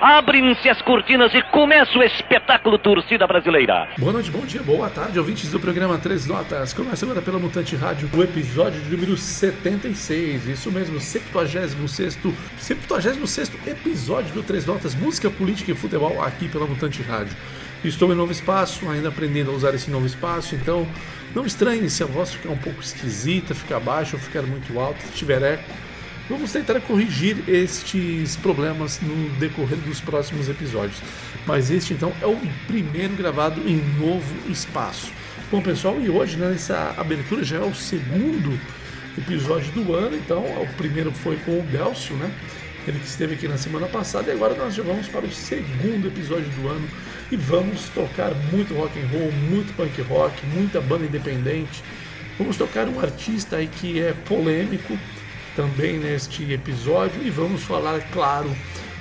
Abrem-se as cortinas e começa o espetáculo Torcida Brasileira. Boa noite, bom dia, boa tarde, ouvintes do programa Três Notas. Começa agora pela Mutante Rádio, o episódio de número 76. Isso mesmo, 76 76 episódio do Três Notas, música, política e futebol aqui pela Mutante Rádio. Estou em novo espaço, ainda aprendendo a usar esse novo espaço, então não estranhe se a voz ficar um pouco esquisita, ficar baixa ou ficar muito alta, se tiver eco Vamos tentar corrigir estes problemas no decorrer dos próximos episódios. Mas este então é o primeiro gravado em novo espaço. Bom pessoal, e hoje né, nessa abertura já é o segundo episódio do ano, então o primeiro foi com o Delcio, né? Ele que esteve aqui na semana passada e agora nós já vamos para o segundo episódio do ano e vamos tocar muito rock and roll, muito punk rock, muita banda independente. Vamos tocar um artista aí que é polêmico, também neste episódio e vamos falar, claro,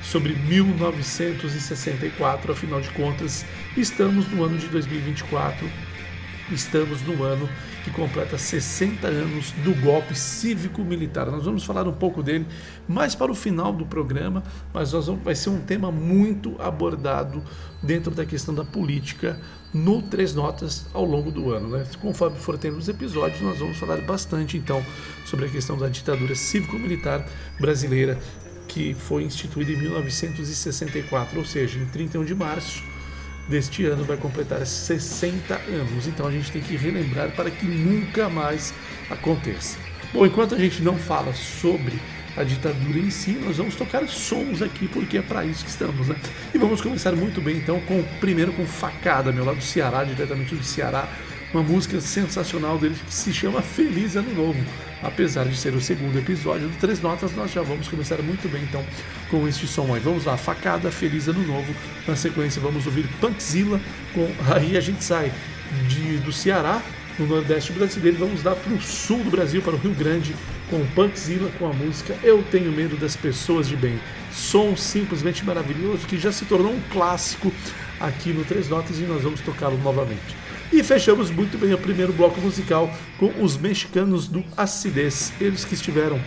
sobre 1964. Afinal de contas, estamos no ano de 2024, estamos no ano que completa 60 anos do golpe cívico-militar. Nós vamos falar um pouco dele mais para o final do programa, mas vamos, vai ser um tema muito abordado dentro da questão da política no Três Notas ao longo do ano. Né? Conforme for tendo os episódios, nós vamos falar bastante então sobre a questão da ditadura cívico-militar brasileira que foi instituída em 1964, ou seja, em 31 de março deste ano vai completar 60 anos. Então a gente tem que relembrar para que nunca mais aconteça. Bom, enquanto a gente não fala sobre a ditadura em si, nós vamos tocar sons aqui porque é para isso que estamos, né? E vamos começar muito bem então com primeiro com Facada, meu lado do Ceará, diretamente do Ceará, uma música sensacional dele que se chama Feliz Ano Novo. Apesar de ser o segundo episódio do Três Notas, nós já vamos começar muito bem então com este som aí. Vamos lá, Facada, Feliz Ano Novo. Na sequência vamos ouvir Punkzilla com Aí a gente sai de, do Ceará, no Nordeste brasileiro, vamos lá para o sul do Brasil, para o Rio Grande, com Punkzilla com a música Eu Tenho Medo das Pessoas de Bem. Som simplesmente maravilhoso que já se tornou um clássico aqui no Três Notas e nós vamos tocá-lo novamente. E fechamos muito bem o primeiro bloco musical com os mexicanos do Acidez, eles que estiveram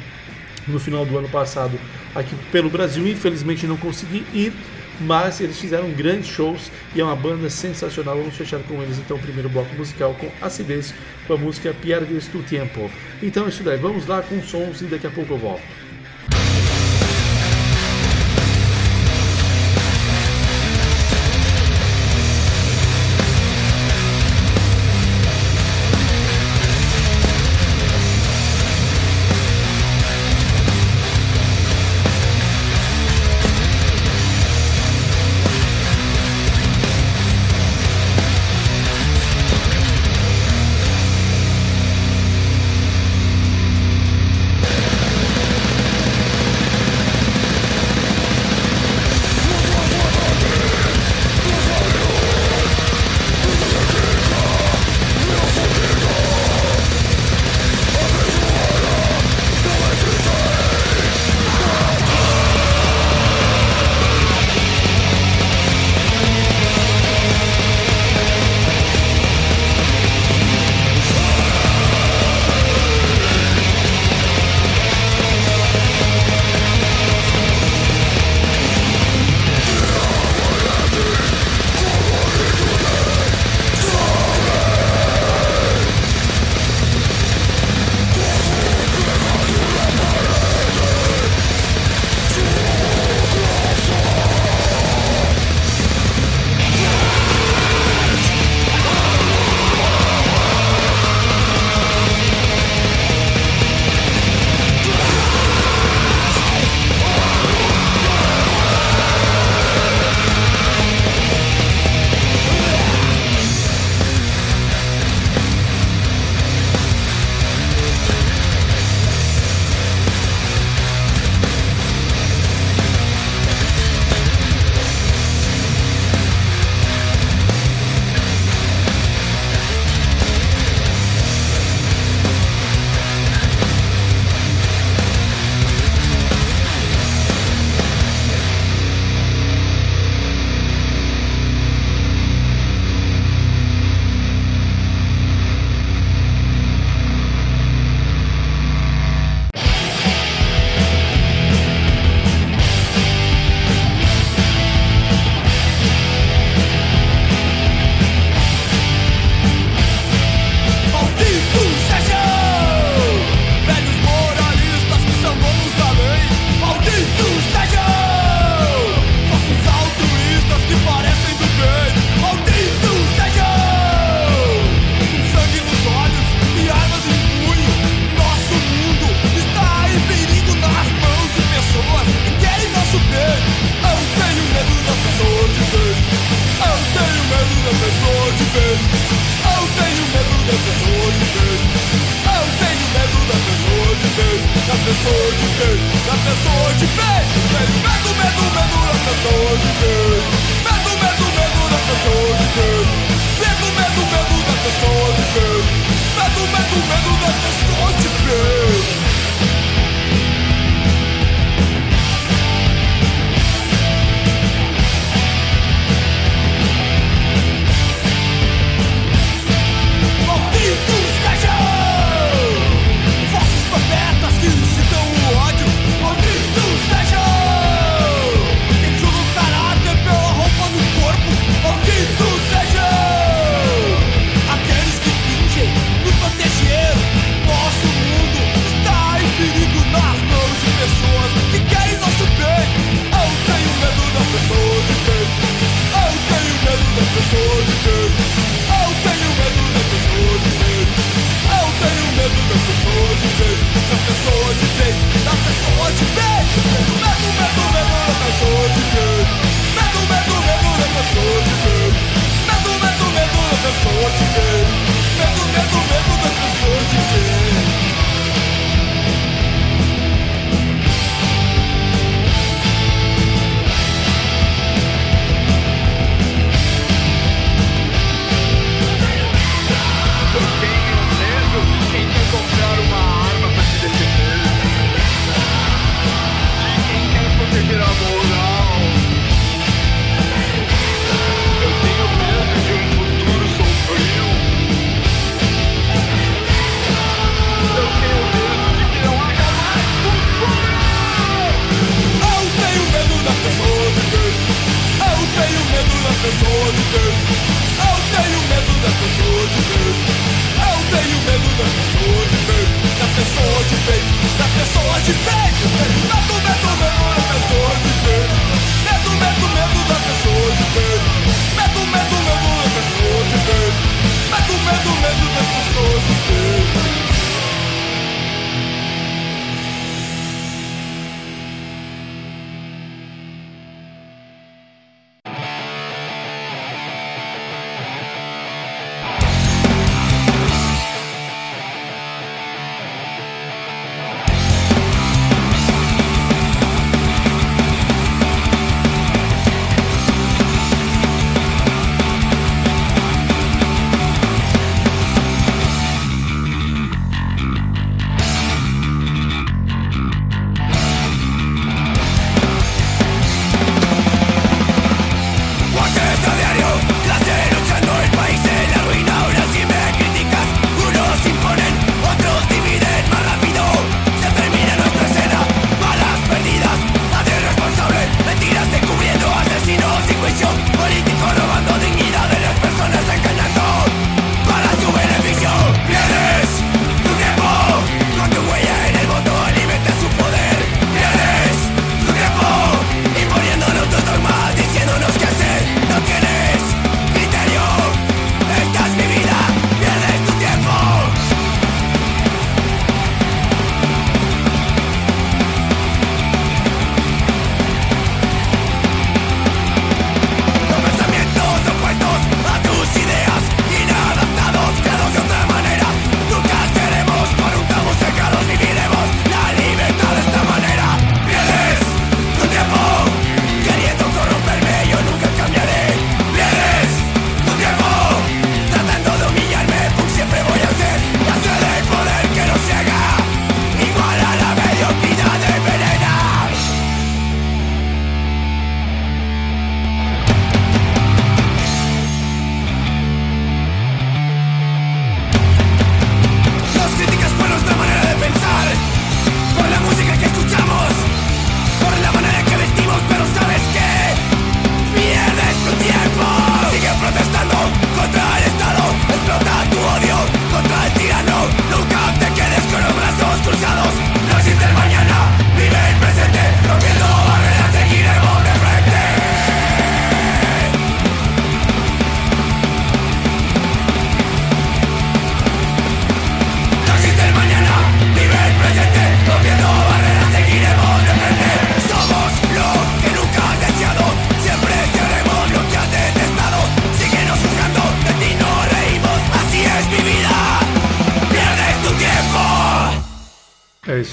no final do ano passado aqui pelo Brasil, infelizmente não consegui ir, mas eles fizeram grandes shows e é uma banda sensacional. Vamos fechar com eles então o primeiro bloco musical com Acidez, com a música Pierdes tu Tiempo. Então é isso daí, vamos lá com sons e daqui a pouco eu volto.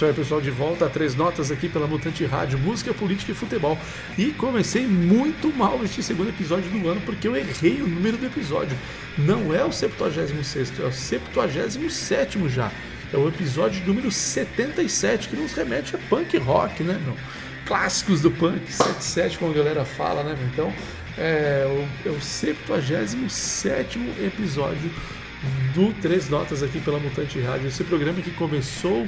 Aí, pessoal, de volta a três notas aqui pela Mutante Rádio, música, política e futebol. E comecei muito mal este segundo episódio do ano porque eu errei o número do episódio. Não é o 76, é o 77 já. É o episódio número 77, que nos remete a punk rock, né, meu? Clássicos do punk, 77, como a galera fala, né? Então, é o, é o 77 episódio do Três Notas aqui pela Mutante Rádio. Esse programa que começou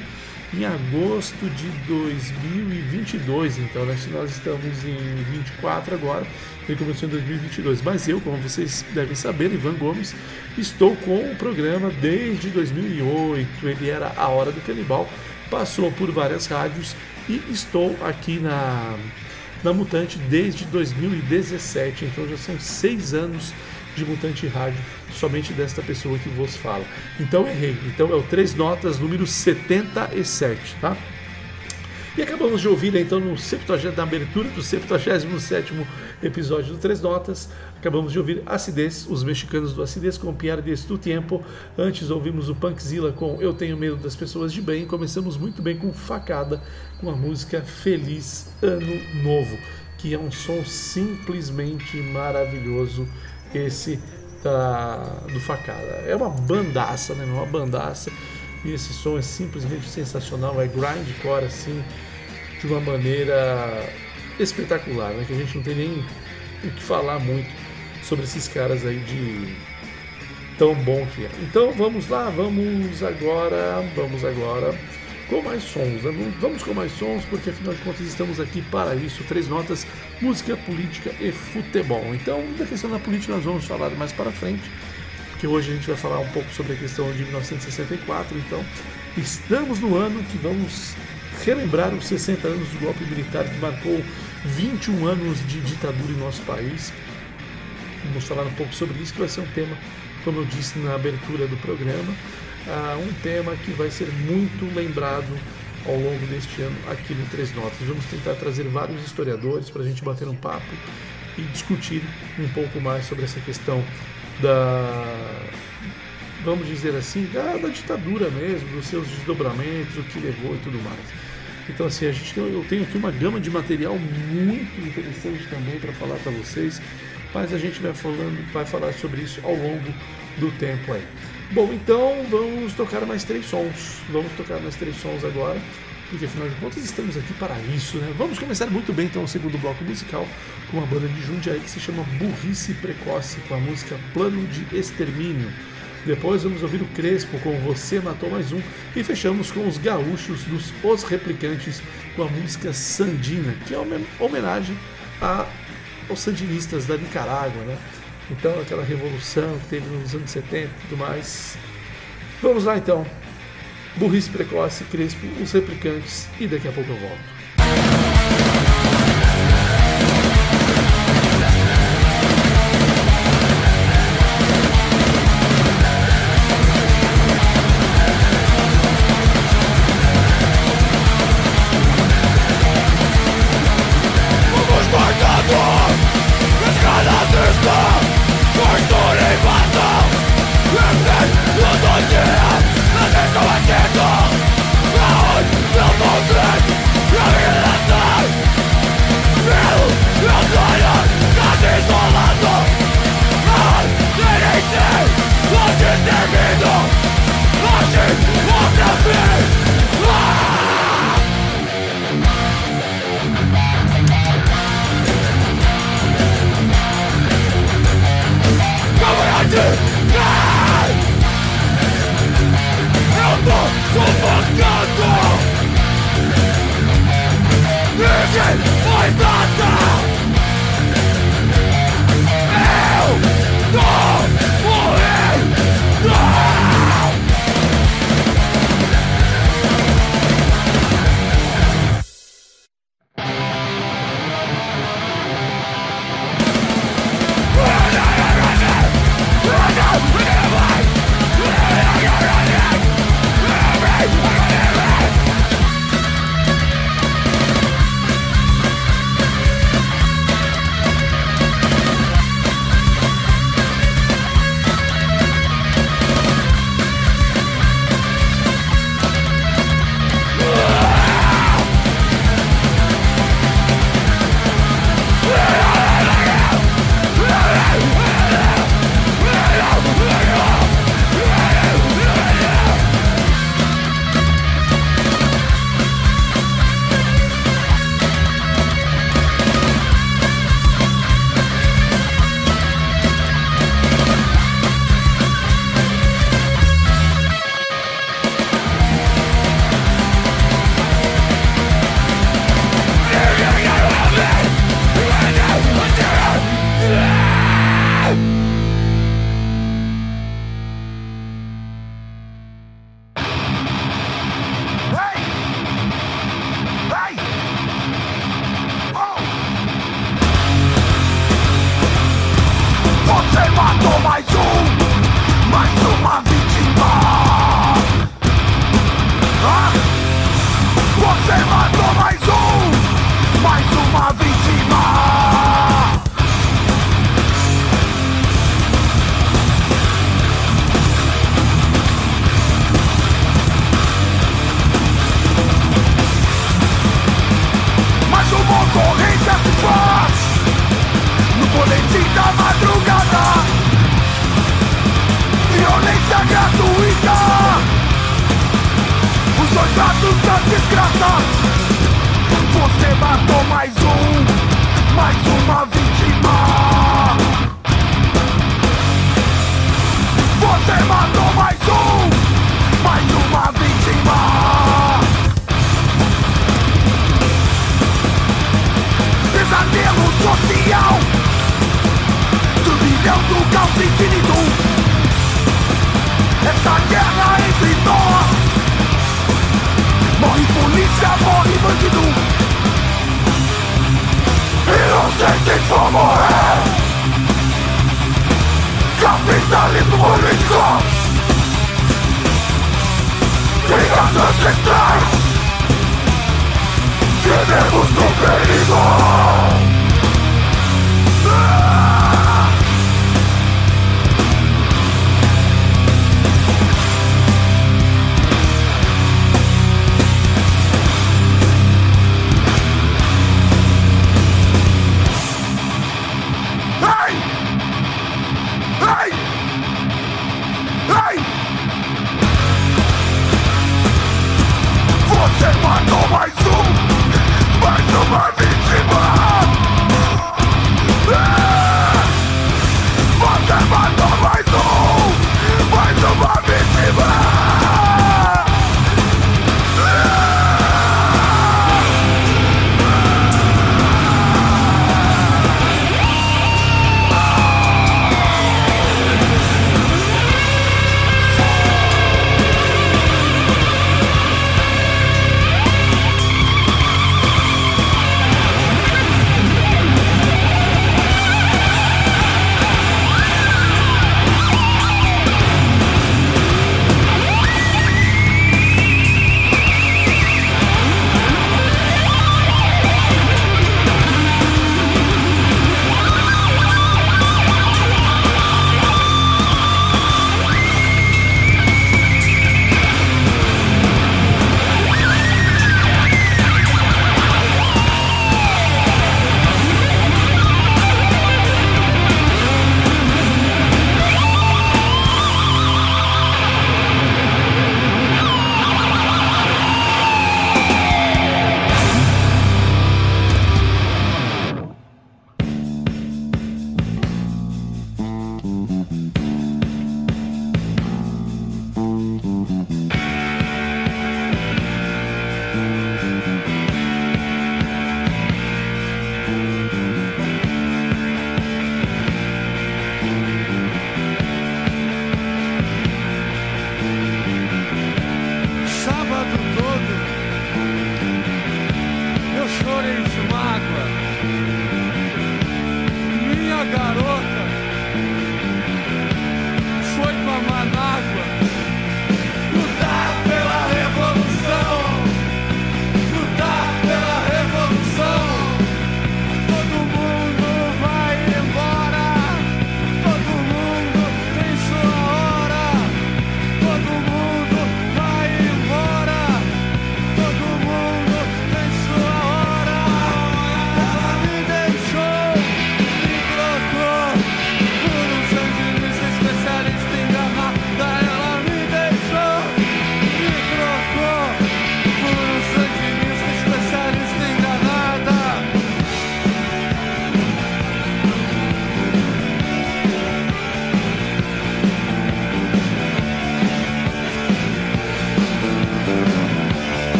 em agosto de 2022. Então, né, nós estamos em 24 agora, ele começou em 2022. Mas eu, como vocês devem saber, Ivan Gomes, estou com o programa desde 2008. Ele era A Hora do Canibal, passou por várias rádios e estou aqui na, na Mutante desde 2017. Então, já são seis anos de Mutante Rádio, somente desta pessoa que vos fala. Então errei. Então é o Três Notas número 77, tá? E acabamos de ouvir então no 70, na abertura do 77 episódio do Três Notas, acabamos de ouvir Acidez, os mexicanos do Acidez com Piardes do Tempo. Antes ouvimos o Punkzilla com Eu Tenho Medo das Pessoas de Bem. Começamos muito bem com Facada, com a música Feliz Ano Novo, que é um som simplesmente maravilhoso esse da, do Facada. É uma bandaça, né? Uma bandaça e esse som é simplesmente sensacional, é grindcore assim, de uma maneira espetacular, né? Que a gente não tem nem o que falar muito sobre esses caras aí de tão bom que é. Então vamos lá, vamos agora, vamos agora com mais sons. Né? Vamos com mais sons, porque afinal de contas estamos aqui para isso. Três notas, música, política e futebol. Então, da questão da política nós vamos falar mais para frente que hoje a gente vai falar um pouco sobre a questão de 1964. Então, estamos no ano que vamos relembrar os 60 anos do golpe militar que marcou 21 anos de ditadura em nosso país. Vamos falar um pouco sobre isso, que vai ser um tema, como eu disse na abertura do programa, um tema que vai ser muito lembrado ao longo deste ano aqui no Três Notas. Vamos tentar trazer vários historiadores para a gente bater um papo e discutir um pouco mais sobre essa questão da vamos dizer assim, da, da, ditadura mesmo, dos seus desdobramentos, o que levou e tudo mais. Então assim, a gente tem, eu tenho aqui uma gama de material muito interessante também para falar para vocês, mas a gente vai falando, vai falar sobre isso ao longo do tempo aí. Bom, então vamos tocar mais três sons. Vamos tocar mais três sons agora porque afinal de contas estamos aqui para isso, né? Vamos começar muito bem então o segundo bloco musical com uma banda de Jundiaí que se chama Burrice Precoce, com a música Plano de Extermínio. Depois vamos ouvir o Crespo com Você Matou Mais Um e fechamos com os gaúchos dos Os Replicantes com a música Sandina, que é uma homenagem a, aos sandinistas da Nicarágua, né? Então aquela revolução que teve nos anos 70 e tudo mais. Vamos lá então, Burrice Precoce, Crespo, Os Replicantes e daqui a pouco eu volto.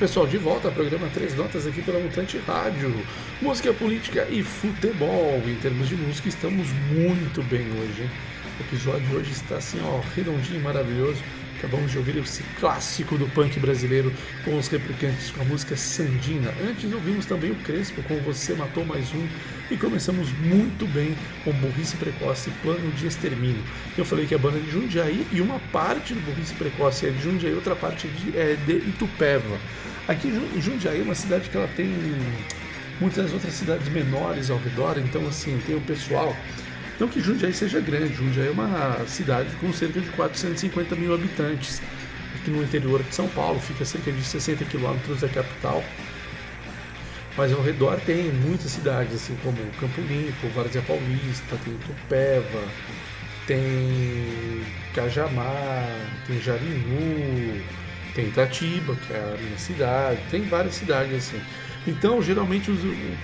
Pessoal. De volta ao programa Três Notas aqui pela Mutante Rádio. Música, política e futebol. Em termos de música, estamos muito bem hoje, hein? O episódio de hoje está assim, ó, redondinho, maravilhoso. Acabamos de ouvir esse clássico do punk brasileiro com os replicantes com a música Sandina. Antes ouvimos também o Crespo com Você Matou Mais Um e começamos muito bem com Burrice Precoce Plano de Extermínio. Eu falei que a banda é de Jundiaí e uma parte do Burrice Precoce é de Jundiaí, outra parte é de Itupeva. Aqui Jundiaí é uma cidade que ela tem muitas outras cidades menores ao redor, então assim, tem o pessoal não que Jundiaí seja grande, Jundiaí é uma cidade com cerca de 450 mil habitantes. Aqui no interior de São Paulo, fica cerca de 60 quilômetros da capital. Mas ao redor tem muitas cidades, assim como Campo Limpo, Várzea Paulista, tem Tupéva, tem Cajamar, tem Jarinu, tem Itatiba, que é a minha cidade, tem várias cidades assim. Então, geralmente,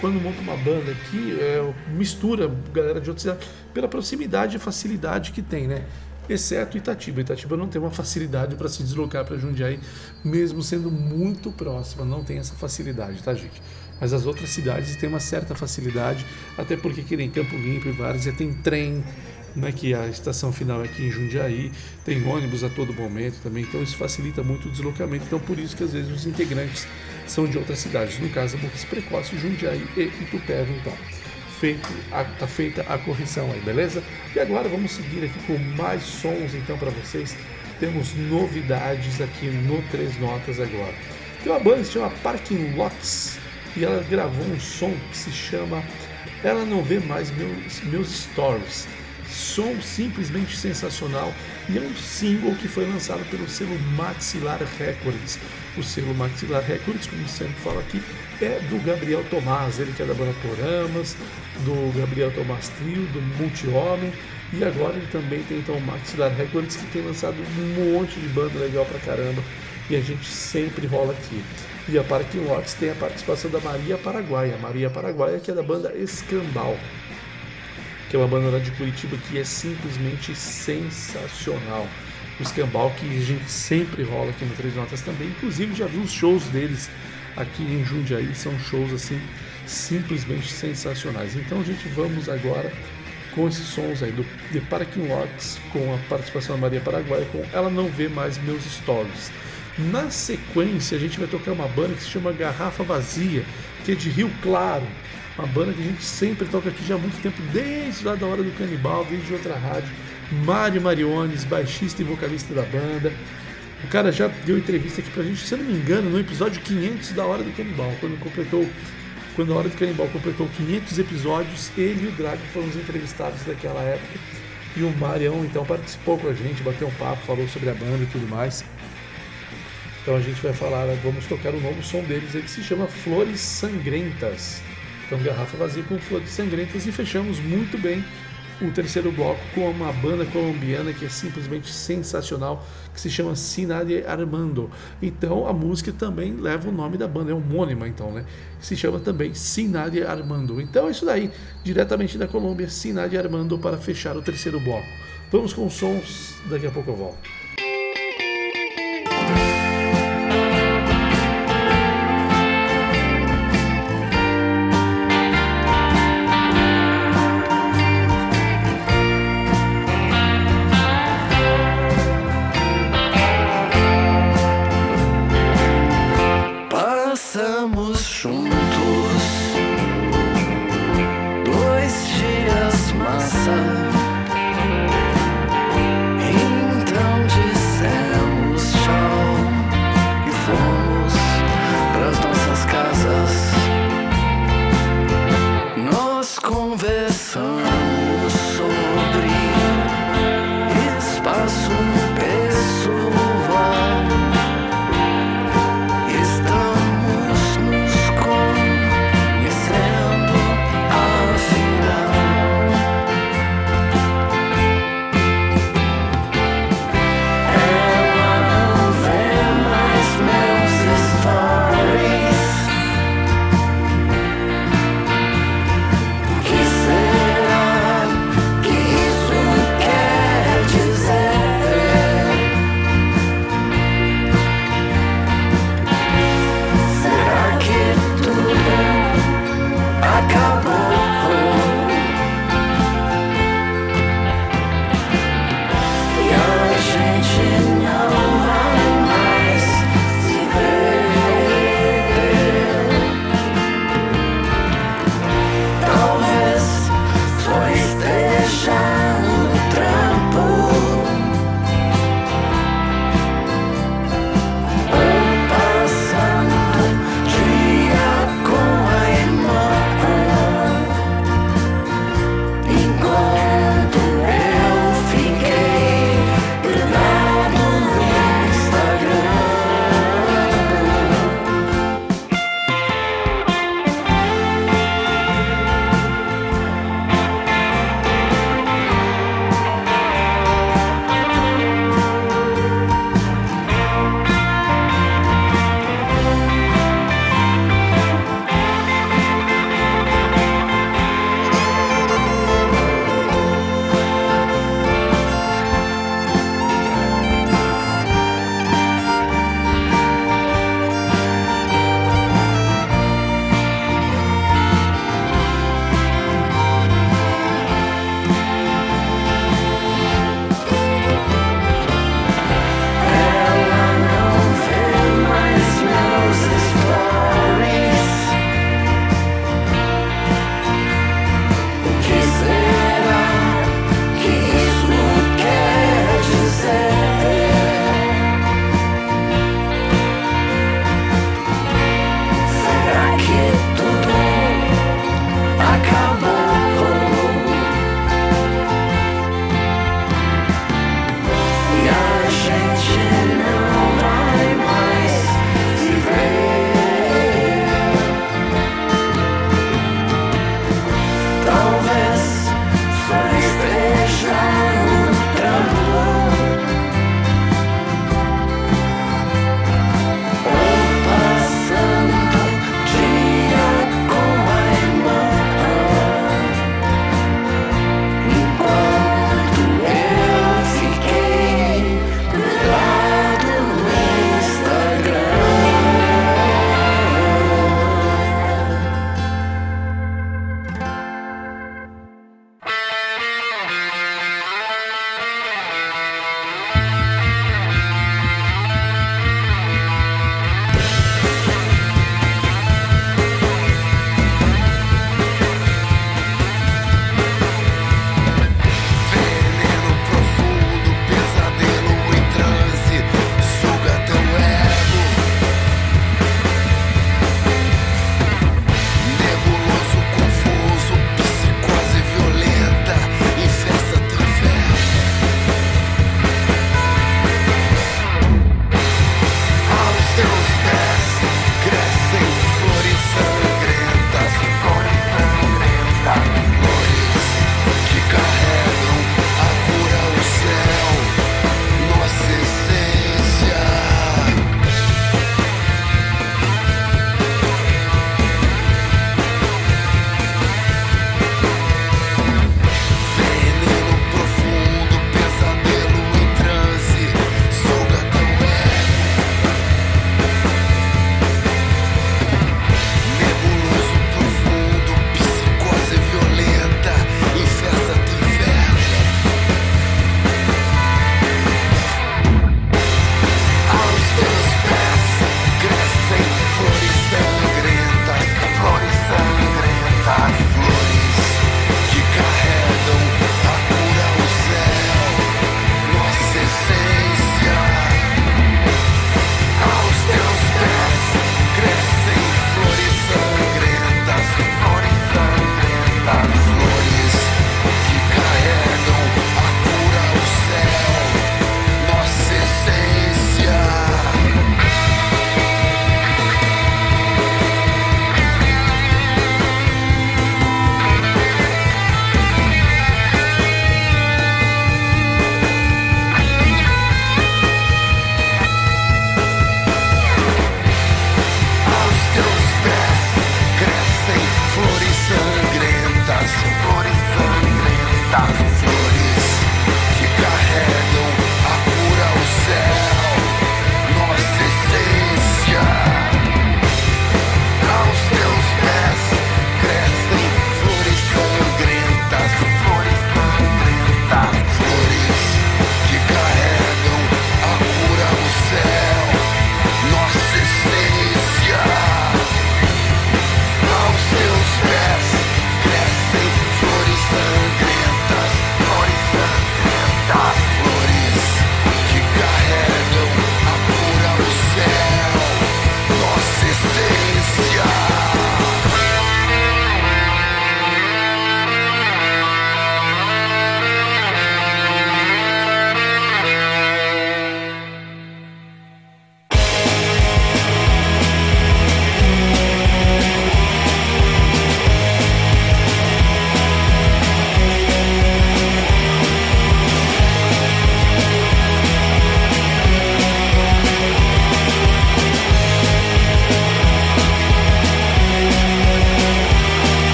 quando monta uma banda aqui, é, mistura galera de outras cidades pela proximidade e facilidade que tem, né? Exceto Itatiba. Itatiba não tem uma facilidade para se deslocar para Jundiaí, mesmo sendo muito próxima. Não tem essa facilidade, tá, gente? Mas as outras cidades têm uma certa facilidade, até porque aqui em Campo Limpo e Várzea tem trem, né, que a estação final é aqui em Jundiaí, tem ônibus a todo momento também, então isso facilita muito o deslocamento. Então, por isso que às vezes os integrantes são de outras cidades, no caso, Burris Precoce, Jundiaí e Itupeva, então. Feito, a, tá feita a correção aí, beleza? E agora vamos seguir aqui com mais sons então para vocês. Temos novidades aqui no Três Notas agora. Tem uma banda que se chama Parking Lots e ela gravou um som que se chama Ela Não Vê Mais Meus, meus Stories som simplesmente sensacional e é um single que foi lançado pelo selo Maxilar Records. O selo Maxilar Records, como sempre falo aqui, é do Gabriel Tomás, ele que é da banda Toramas, do Gabriel Tomás Trio, do Multi-Homem, e agora ele também tem então o Maxilar Records que tem lançado um monte de banda legal pra caramba e a gente sempre rola aqui. E a Parking Lots tem a participação da Maria Paraguaia, Maria Paraguaia que é da banda Escambau que é uma banda de Curitiba que é simplesmente sensacional. O Escambau, que a gente sempre rola aqui no Três Notas também, inclusive já vi os shows deles aqui em Jundiaí, são shows assim simplesmente sensacionais. Então a gente vamos agora com esses sons aí do The Parking Lots, com a participação da Maria Paraguai, com Ela Não Vê Mais Meus Stories. Na sequência, a gente vai tocar uma banda que se chama Garrafa Vazia, que é de Rio Claro uma banda que a gente sempre toca aqui já há muito tempo, desde lá da hora do Canibal, desde outra rádio. Mário Mariones, baixista e vocalista da banda. O cara já deu entrevista aqui pra gente, se eu não me engano, no episódio 500 da Hora do Canibal, quando completou quando a Hora do Canibal completou 500 episódios, ele e o Drag foram os entrevistados daquela época. E o Marião então participou com a gente, bateu um papo, falou sobre a banda e tudo mais. Então a gente vai falar, vamos tocar o novo som deles que se chama Flores Sangrentas. Então, Garrafa Vazia com Flores Sangrentas e fechamos muito bem o terceiro bloco com uma banda colombiana que é simplesmente sensacional, que se chama Sinade Armando. Então a música também leva o nome da banda, é homônima então, né? Se chama também Sinade Armando. Então é isso daí, diretamente da Colômbia, Sinade Armando para fechar o terceiro bloco. Vamos com sons, daqui a pouco eu volto.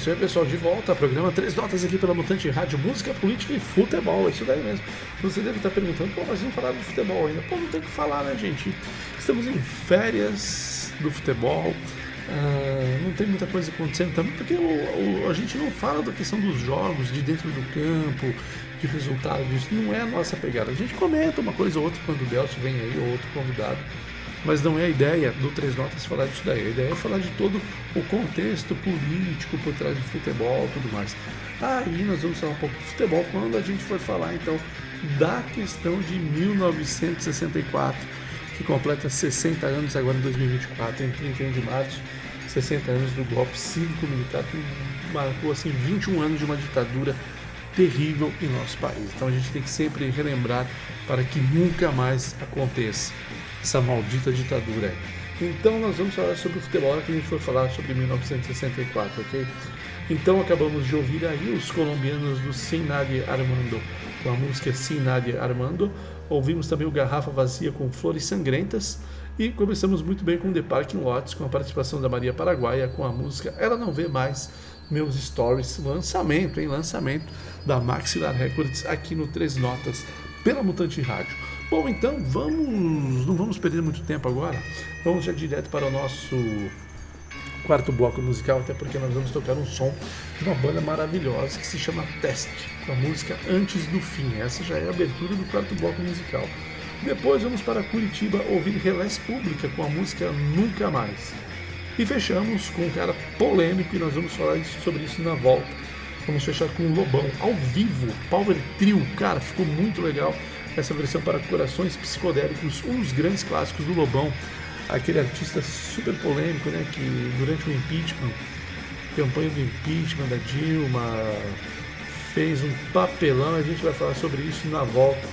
Isso aí, pessoal. De volta ao programa Três Notas aqui pela Mutante Rádio, música, política e futebol. É isso daí mesmo. Você deve estar perguntando, pô, mas não falaram de futebol ainda. Pô, não tem o que falar, né, gente? Estamos em férias do futebol. ah, não tem muita coisa acontecendo também, porque o- o- a gente não fala da questão dos jogos, de dentro do campo, de resultados. Não é a nossa pegada. A gente comenta uma coisa ou outra quando o Delcio vem aí, ou outro convidado. Mas não é a ideia do Três Notas falar disso daí. A ideia é falar de todo o contexto político por trás do futebol tudo mais. Aí nós vamos falar um pouco de futebol quando a gente for falar então da questão de 1964, que completa 60 anos agora em 2024, em 31 de março, 60 anos do golpe cívico-militar que marcou assim 21 anos de uma ditadura terrível em nosso país. Então a gente tem que sempre relembrar para que nunca mais aconteça essa maldita ditadura. Então nós vamos falar sobre o futebol que a gente for falar sobre 1964, ok? Então acabamos de ouvir aí os colombianos do Sin Nadie Armando com a música Sin Nadie Armando. Ouvimos também o Garrafa Vazia com Flores Sangrentas. E começamos muito bem com The Parking Lots, com a participação da Maria Paraguaia com a música Ela Não Vê Mais Meus Stories. Lançamento, hein? Lançamento da Maxilar Records aqui no Três Notas pela Mutante Rádio. Bom, então vamos. Não vamos perder muito tempo agora. Vamos já direto para o nosso quarto bloco musical, até porque nós vamos tocar um som de uma banda maravilhosa que se chama Test, com a música Antes do Fim. Essa já é a abertura do quarto bloco musical. Depois vamos para Curitiba ouvir Relés Pública com a música Nunca Mais. E fechamos com um cara polêmico e nós vamos falar sobre isso na volta. Vamos fechar com o Lobão ao vivo, Power Trio. Cara, ficou muito legal essa versão para corações psicodélicos, um dos grandes clássicos do Lobão. Aquele artista super polêmico, né? Que durante o impeachment, campanha do impeachment da Dilma, fez um papelão. A gente vai falar sobre isso na volta.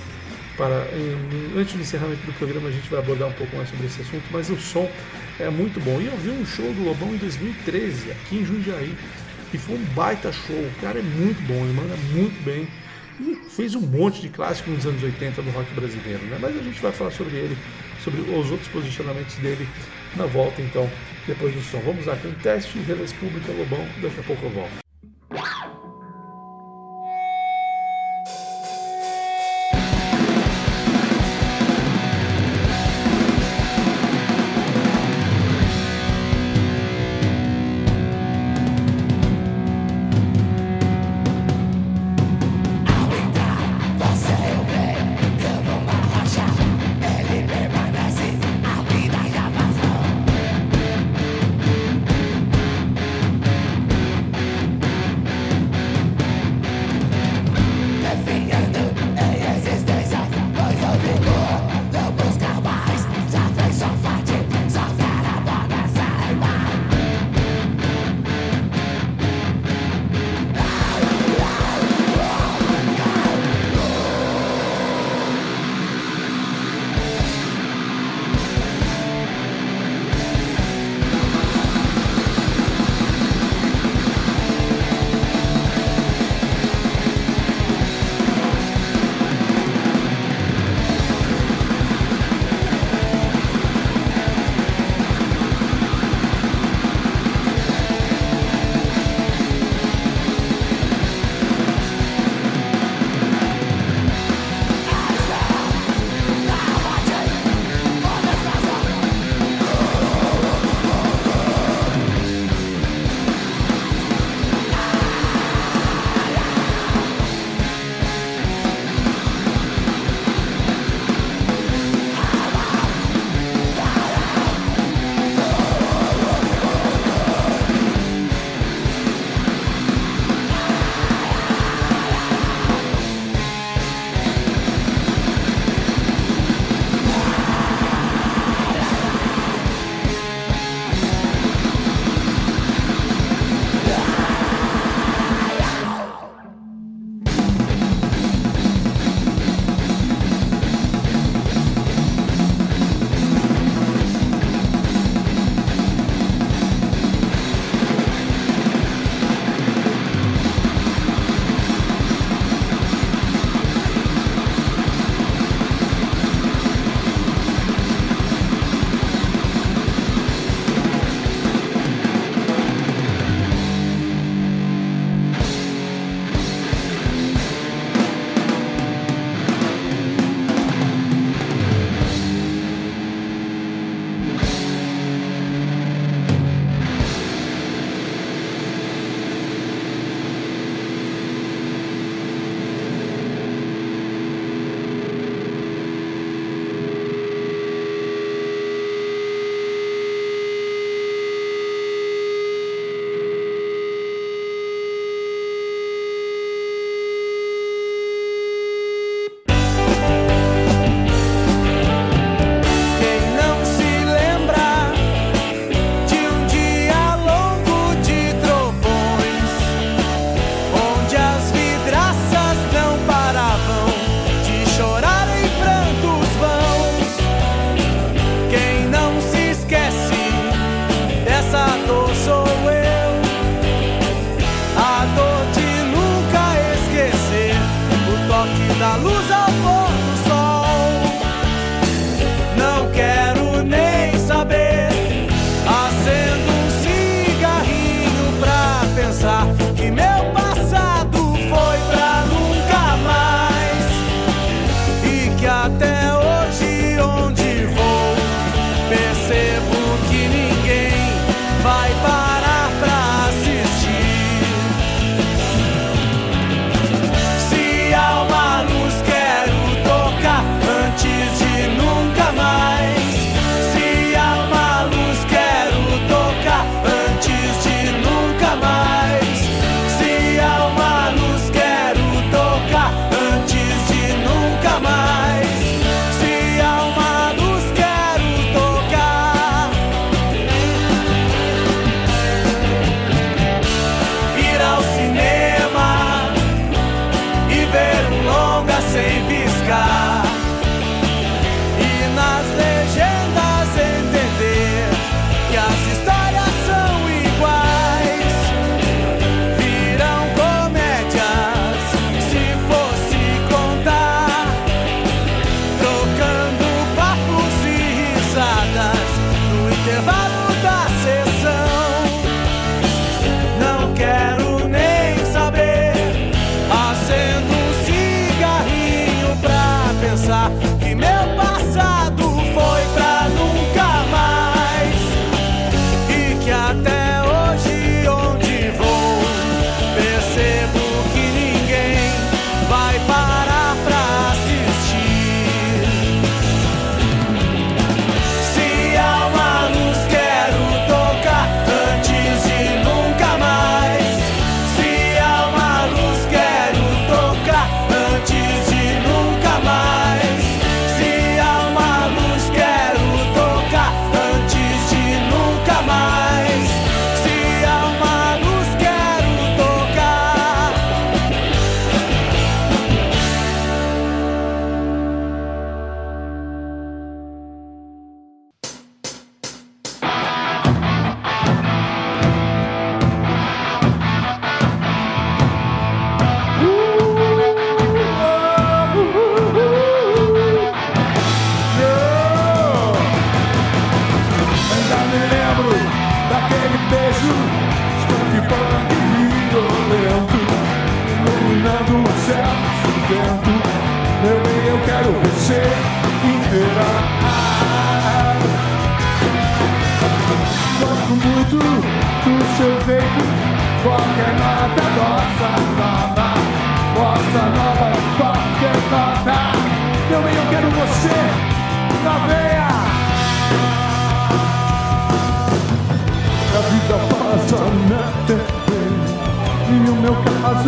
Para, em- antes do encerramento do programa, a gente vai abordar um pouco mais sobre esse assunto, mas o som é muito bom. E eu vi um show do Lobão em 2013, aqui em Jundiaí, e foi um baita show. O cara é muito bom, ele manda muito bem. E fez um monte de clássico nos anos 80 do rock brasileiro, né? Mas a gente vai falar sobre ele, sobre os outros posicionamentos dele na volta, então, depois do som. Vamos lá, com o teste, Relés Pública, Lobão, daqui a pouco eu volto.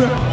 Caso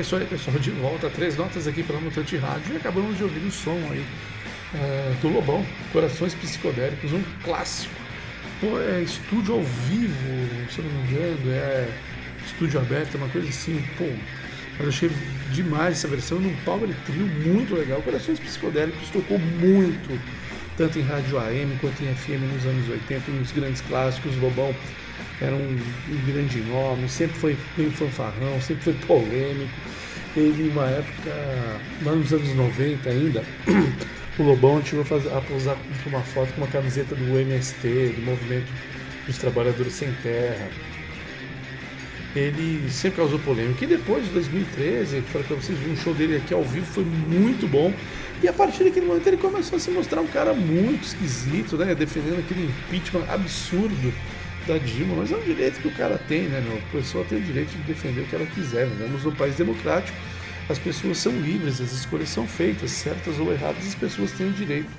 é isso aí, pessoal. De volta, três notas aqui pela Mutante Rádio. E acabamos de ouvir o som aí é, do Lobão, Corações Psicodélicos, um clássico. Pô, é estúdio ao vivo, se eu não me engano, é estúdio aberto, uma coisa assim. Pô, eu achei demais essa versão num power trio muito legal. Corações Psicodélicos tocou muito, tanto em rádio AM quanto em FM nos anos 80, nos grandes clássicos. Lobão era um, um, grande nome, sempre foi bem fanfarrão, sempre foi polêmico. Ele, uma época, lá nos anos 90 ainda, o Lobão chegou a, posar uma foto com uma camiseta do MST, do Movimento dos Trabalhadores Sem Terra. Ele sempre causou polêmica. E depois de 2013, eu falei pra vocês, um show dele aqui ao vivo foi muito bom. E a partir daquele momento ele começou a se mostrar um cara muito esquisito, né? Defendendo aquele impeachment absurdo da Dilma, mas é um direito que o cara tem, né, meu? A pessoa tem o direito de defender o que ela quiser. Vivemos num país democrático, as pessoas são livres, as escolhas são feitas, certas ou erradas, as pessoas têm o direito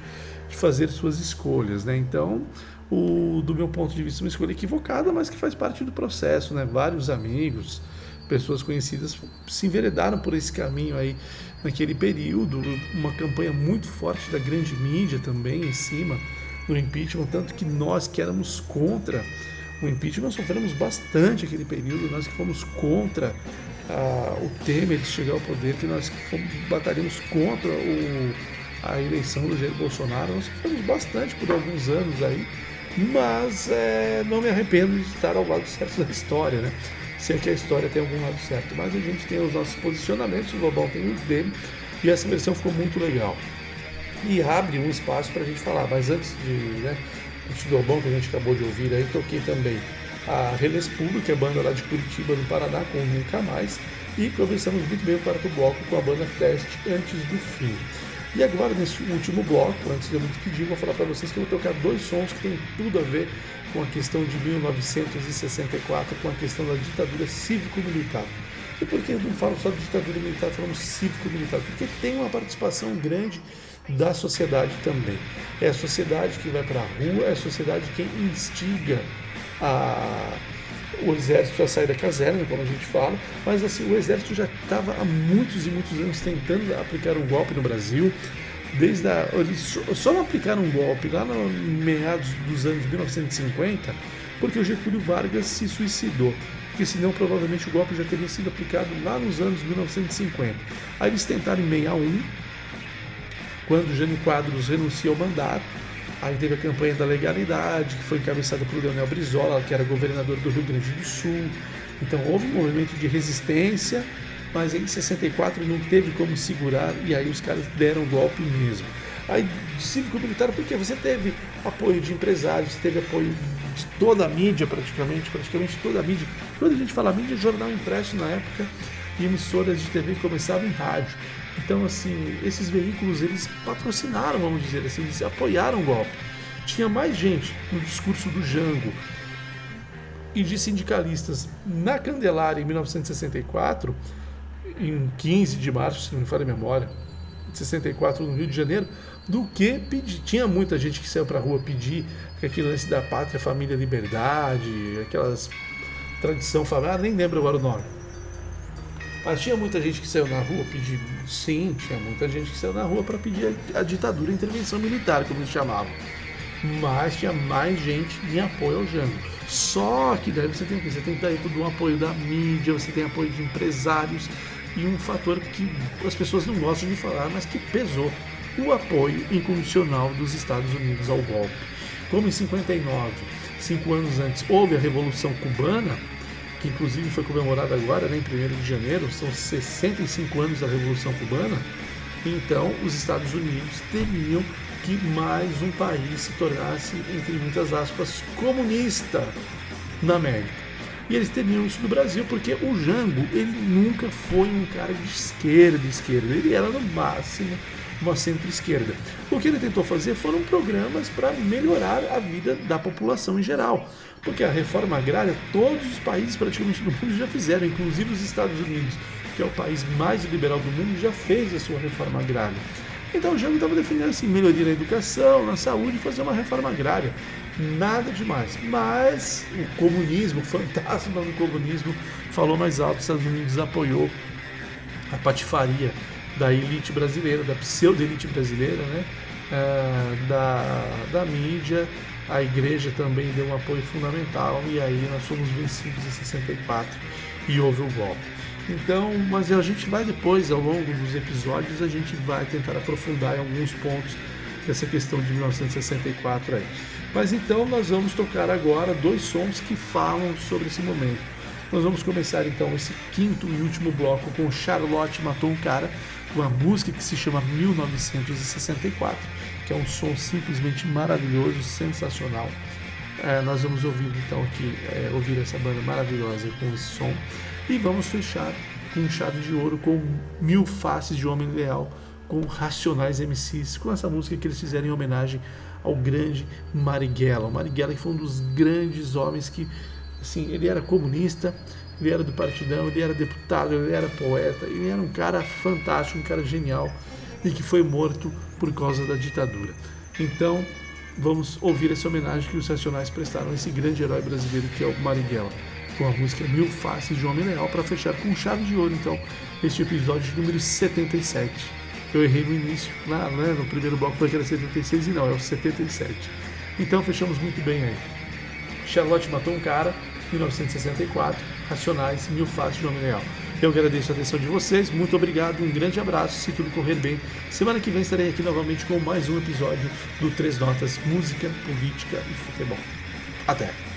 de fazer suas escolhas, né? Então, o, do meu ponto de vista, uma escolha equivocada, mas que faz parte do processo, né? Vários amigos, pessoas conhecidas se enveredaram por esse caminho aí naquele período, uma campanha muito forte da grande mídia também em cima do impeachment, tanto que nós que éramos contra o impeachment sofremos bastante aquele período, nós que fomos contra ah, o Temer chegar ao poder, que nós que fomos, batalhamos contra o, a eleição do Jair Bolsonaro, nós sofremos bastante por alguns anos aí, mas é, não me arrependo de estar ao lado certo da história, né? Se é que a história tem algum lado certo, mas a gente tem os nossos posicionamentos, o Global tem os dele, e essa versão ficou muito legal. E abre um espaço para a gente falar, mas antes de, né, do Global que a gente acabou de ouvir aí, toquei também a Relés Pública, a banda lá de Curitiba, no Paraná, com Nunca Mais, e conversamos muito bem o quarto bloco com a banda Teste antes do fim. E agora, nesse último bloco, antes de eu me despedir, vou falar para vocês que eu vou tocar dois sons que têm tudo a ver com a questão de 1964, com a questão da ditadura cívico-militar. E por que eu não falo só de ditadura militar, falamos cívico-militar? Porque tem uma participação grande da sociedade também. É a sociedade que vai para a rua, é a sociedade quem instiga a, o exército a sair da caserna, como a gente fala, mas assim, o exército já estava há muitos e muitos anos tentando aplicar um golpe no Brasil. Desde a, eles só não aplicaram um golpe lá no meados dos anos 1950, porque o Getúlio Vargas se suicidou. Porque senão provavelmente o golpe já teria sido aplicado lá nos anos 1950. Aí eles tentaram em 61, quando Jânio Quadros renuncia ao mandato, Aí teve a campanha da legalidade, que foi encabeçada por Leonel Brizola, que era governador do Rio Grande do Sul. Então houve um movimento de resistência, mas em 64 não teve como segurar e aí os caras deram o golpe mesmo. Aí cívico-militar, porque você teve apoio de empresários, teve apoio de toda a mídia praticamente, praticamente toda a mídia. Quando a gente fala mídia, jornal impresso na época e emissoras de TV começavam em rádio. Então, assim, esses veículos eles patrocinaram, vamos dizer assim, eles apoiaram o golpe. Tinha mais gente no discurso do Jango e de sindicalistas na Candelária em 1964, em 15 de março, se não me falha a memória, de 64 no Rio de Janeiro, do que pedir. Tinha muita gente que saiu para rua pedir aquele lance da pátria, família, liberdade, aquelas tradição familiar, nem lembro agora o nome mas tinha muita gente que saiu na rua pedir. Sim, tinha muita gente que saiu na rua para pedir a, ditadura, a intervenção militar, como eles chamavam. Mas tinha mais gente em apoio ao Jango. Só que daí você tem o? Você tem dar todo um apoio da mídia, você tem apoio de empresários e um fator que as pessoas não gostam de falar, mas que pesou o apoio incondicional dos Estados Unidos ao golpe. Como em 59, cinco anos antes, houve a Revolução Cubana, que inclusive foi comemorada agora, né, em 1 de janeiro, são 65 anos da Revolução Cubana, então os Estados Unidos temiam que mais um país se tornasse, entre muitas aspas, comunista na América. E eles temiam isso do Brasil, porque o Jango, ele nunca foi um cara de esquerda, esquerda. Ele era no máximo uma centro-esquerda. O que ele tentou fazer foram programas para melhorar a vida da população em geral. Porque a reforma agrária, todos os países praticamente do mundo já fizeram, inclusive os Estados Unidos, que é o país mais liberal do mundo, já fez a sua reforma agrária. Então o Jango estava defendendo assim, melhoria na educação, na saúde, fazer uma reforma agrária. Nada demais. Mas o comunismo, o fantasma do comunismo, falou mais alto. Os Estados Unidos apoiou a patifaria da elite brasileira, da pseudo-elite brasileira, né? Ah, da, da mídia, a igreja também deu um apoio fundamental e aí nós fomos vencidos em 64 e houve o golpe. Então, mas a gente vai depois, ao longo dos episódios, a gente vai tentar aprofundar em alguns pontos dessa questão de 1964 aí. Mas então nós vamos tocar agora dois sons que falam sobre esse momento. Nós vamos começar então esse quinto e último bloco com Charlotte Matou um Cara, uma música que se chama 1964, que é um som simplesmente maravilhoso, sensacional. É, nós vamos ouvir então aqui, é, ouvir essa banda maravilhosa com esse som e vamos fechar com chave de ouro com Mil Faces de Homem Leal, com Racionais MCs, com essa música que eles fizeram em homenagem ao grande Marighella. O Marighella que foi um dos grandes homens que, assim, ele era comunista, ele era do partidão, ele era deputado, ele era poeta, ele era um cara fantástico, um cara genial e que foi morto por causa da ditadura. Então, vamos ouvir essa homenagem que os Racionais prestaram a esse grande herói brasileiro que é o Marighella, com a música Mil Faces de Homem Leal, para fechar com chave de ouro, então, este episódio número 77. Eu errei no início, lá, né, no primeiro bloco foi que era 76 e não, é o 77. Então fechamos muito bem aí. Charlotte matou um cara, 1964, Racionais, Mil Faces de Homem Leal. Eu agradeço a atenção de vocês, muito obrigado, um grande abraço, se tudo correr bem. Semana que vem estarei aqui novamente com mais um episódio do Três Notas Música, Política e Futebol. Até!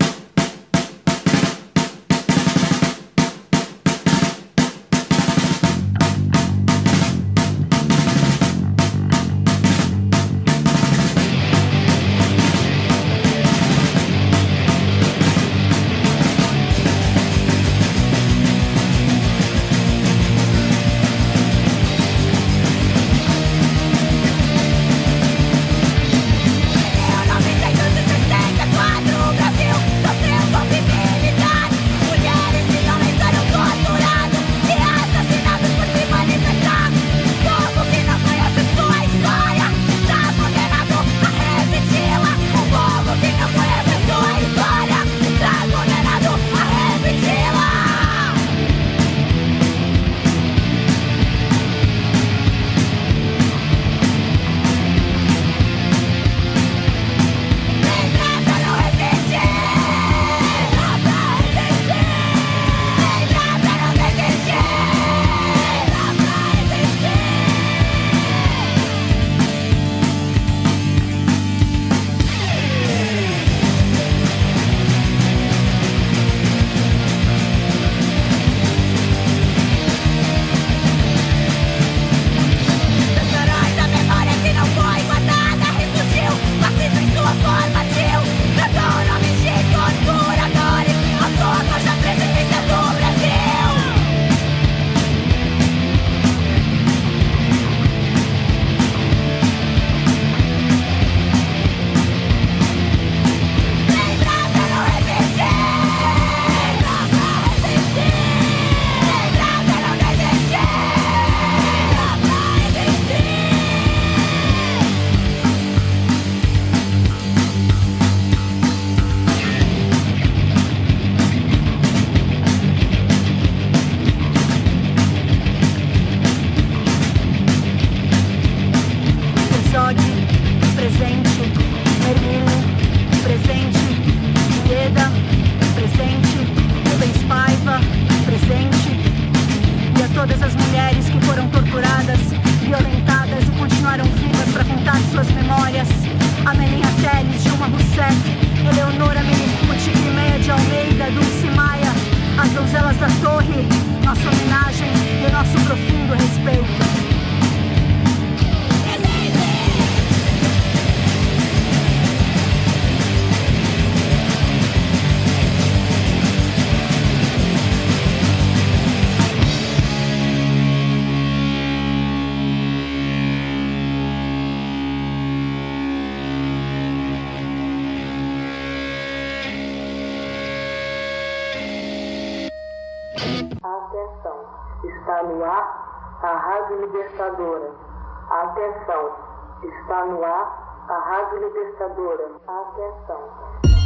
Atenção,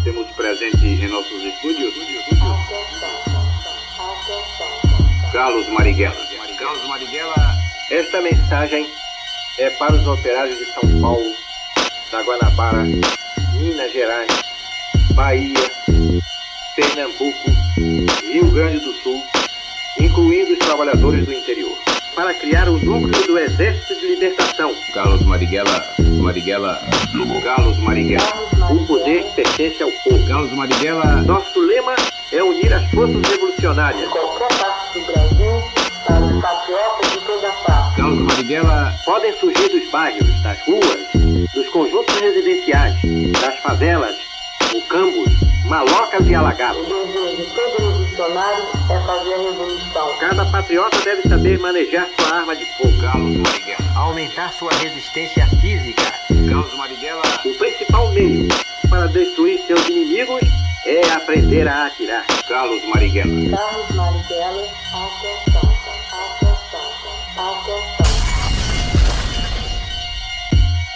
Temos presente em nossos estúdios atenção. Carlos Marighella. Carlos Marighella. Esta mensagem é para os operários de São Paulo, da Guanabara, Minas Gerais, Bahia, Pernambuco, Rio Grande do Sul, incluindo os trabalhadores do interior, para criar o núcleo do Exército de Libertação. Carlos Marighella, Marighella, Carlos Marighella. O poder pertence ao povo. Carlos Marighella. Nosso lema é unir as forças revolucionárias. Qualquer parte do Brasil, para os patriotas de toda parte. Carlos Marighella podem surgir dos bairros, das ruas, dos conjuntos residenciais, das favelas, mucambos, malocas e O alagados. desejo de todo revolucionário é fazer a revolução. Cada patriota deve saber manejar sua arma de fogo. Carlos Marighella. Aumentar sua resistência física. Carlos Marighella. O principal meio para destruir seus inimigos é aprender a atirar. Carlos Marighella. Carlos Marighella, atenção, atenção, atenção.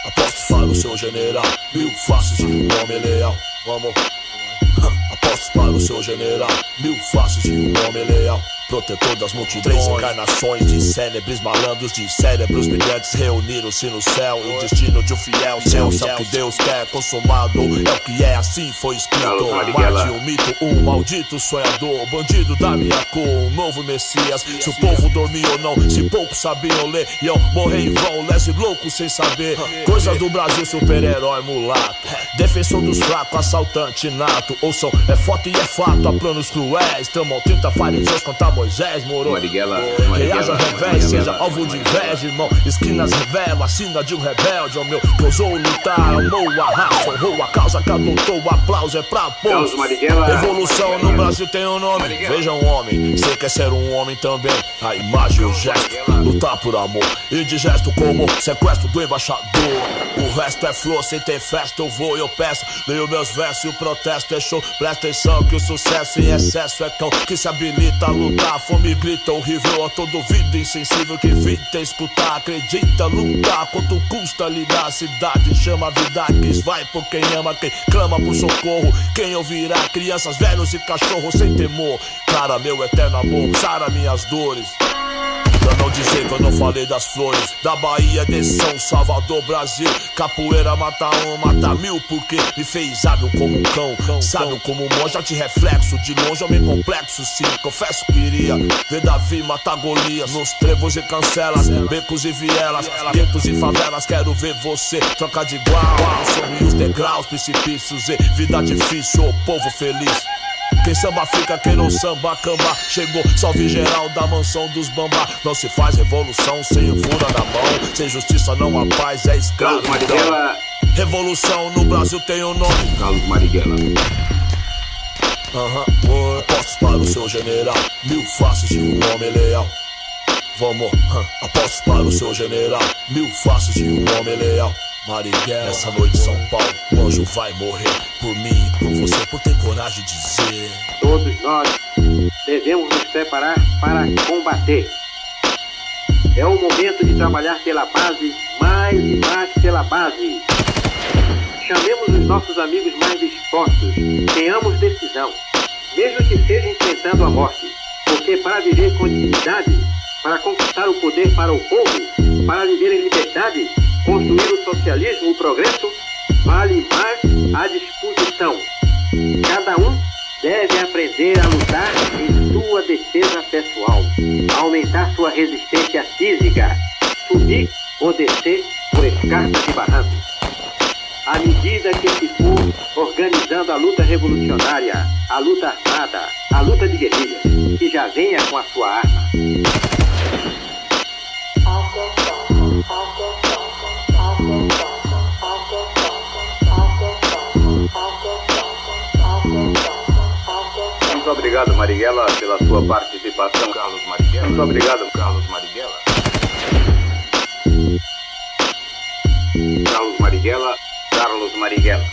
Aposto para o seu general, mil faces um homem leal. Vamos. Aposto para o seu general, mil faces de um homem leal. Protetor das multidões, três encarnações de célebres malandros, de cérebros brilhantes reuniram-se no céu. O destino de um fiel, céu, céu que Deus quer consumado. É o que é, assim foi escrito. Marte, um mito, um maldito sonhador, bandido da minha cor, um novo Messias. Se o povo dormia ou não, se poucos sabiam ler, iam morrer em vão, lese louco sem saber. Coisas do Brasil, super-herói mulato, defensor dos fracos, assaltante nato. Ouçam, é foto e é fato, há planos cruéis. Tramam 30 fariseus contra Moisés, moro. Marighella, Reaja Marighella, revés, seja alvo de inveja, irmão. Esquinas revela a sina de um rebelde, ó meu. Que ousou lutar, amou a raça, honrou a causa que adotou. O aplauso é pra poucos. Revolução no Brasil tem um nome. Veja um homem, você quer ser um homem também. A imagem, o gesto, lutar por amor. E de gesto como sequestro do embaixador. O resto é flor, sem ter festa eu vou e eu peço. Leio meus versos e o protesto é show. Presta atenção que o sucesso em excesso é cão que se habilita a lutar. Fome grita horrível a todo ouvido insensível que evita escutar. Acredita lutar quanto custa lhe dar cidade. Chama a vida que vai por quem ama, quem clama por socorro. Quem ouvirá crianças, velhos e cachorros sem temor. Cara, meu eterno amor, sara minhas dores. Pra não dizer que eu não falei das flores. Da Bahia de São Salvador, Brasil. Capoeira mata um, mata mil Porque me fez hábil como um cão. Sábio como um monge, te reflexo. De longe homem complexo, sim. Confesso que iria ver Davi matar Golias. Nos trevos e cancelas, becos e vielas Guetos e favelas, quero ver você Trocar de igual, sobre os degraus Precipícios e vida difícil, ô povo feliz quem samba fica, quem não samba, camba. Chegou, salve geral da mansão dos bamba. Não se faz revolução sem o fura na mão. Sem justiça não há paz, é escravo. Marighella. Revolução no Brasil tem um nome. Carlos Marighella. Aham, uhum. apostos para o seu general. Mil faces de um homem leal. Vamos, hã, apostos para o seu general. Mil faces de um homem leal. Marighella, essa noite São Paulo, o anjo vai morrer por mim e por você, por ter coragem de dizer. Todos nós devemos nos preparar para combater. É o momento de trabalhar pela base, mais e mais pela base. Chamemos os nossos amigos mais dispostos. Tenhamos decisão, mesmo que seja enfrentando a morte. Porque para viver com dignidade, para conquistar o poder para o povo, para viver em liberdade, construir o socialismo, o progresso, vale mais a disposição. Cada um deve aprender a lutar em sua defesa pessoal, aumentar sua resistência física, subir ou descer por escarpas e barrancos. À medida que se for organizando a luta revolucionária, a luta armada, a luta de guerrilha, que já venha com a sua arma. Atenção, atenção, Muito obrigado, Marighella, pela sua participação. Carlos Marighella. Muito obrigado, Carlos Marighella. Carlos Marighella, Carlos Marighella.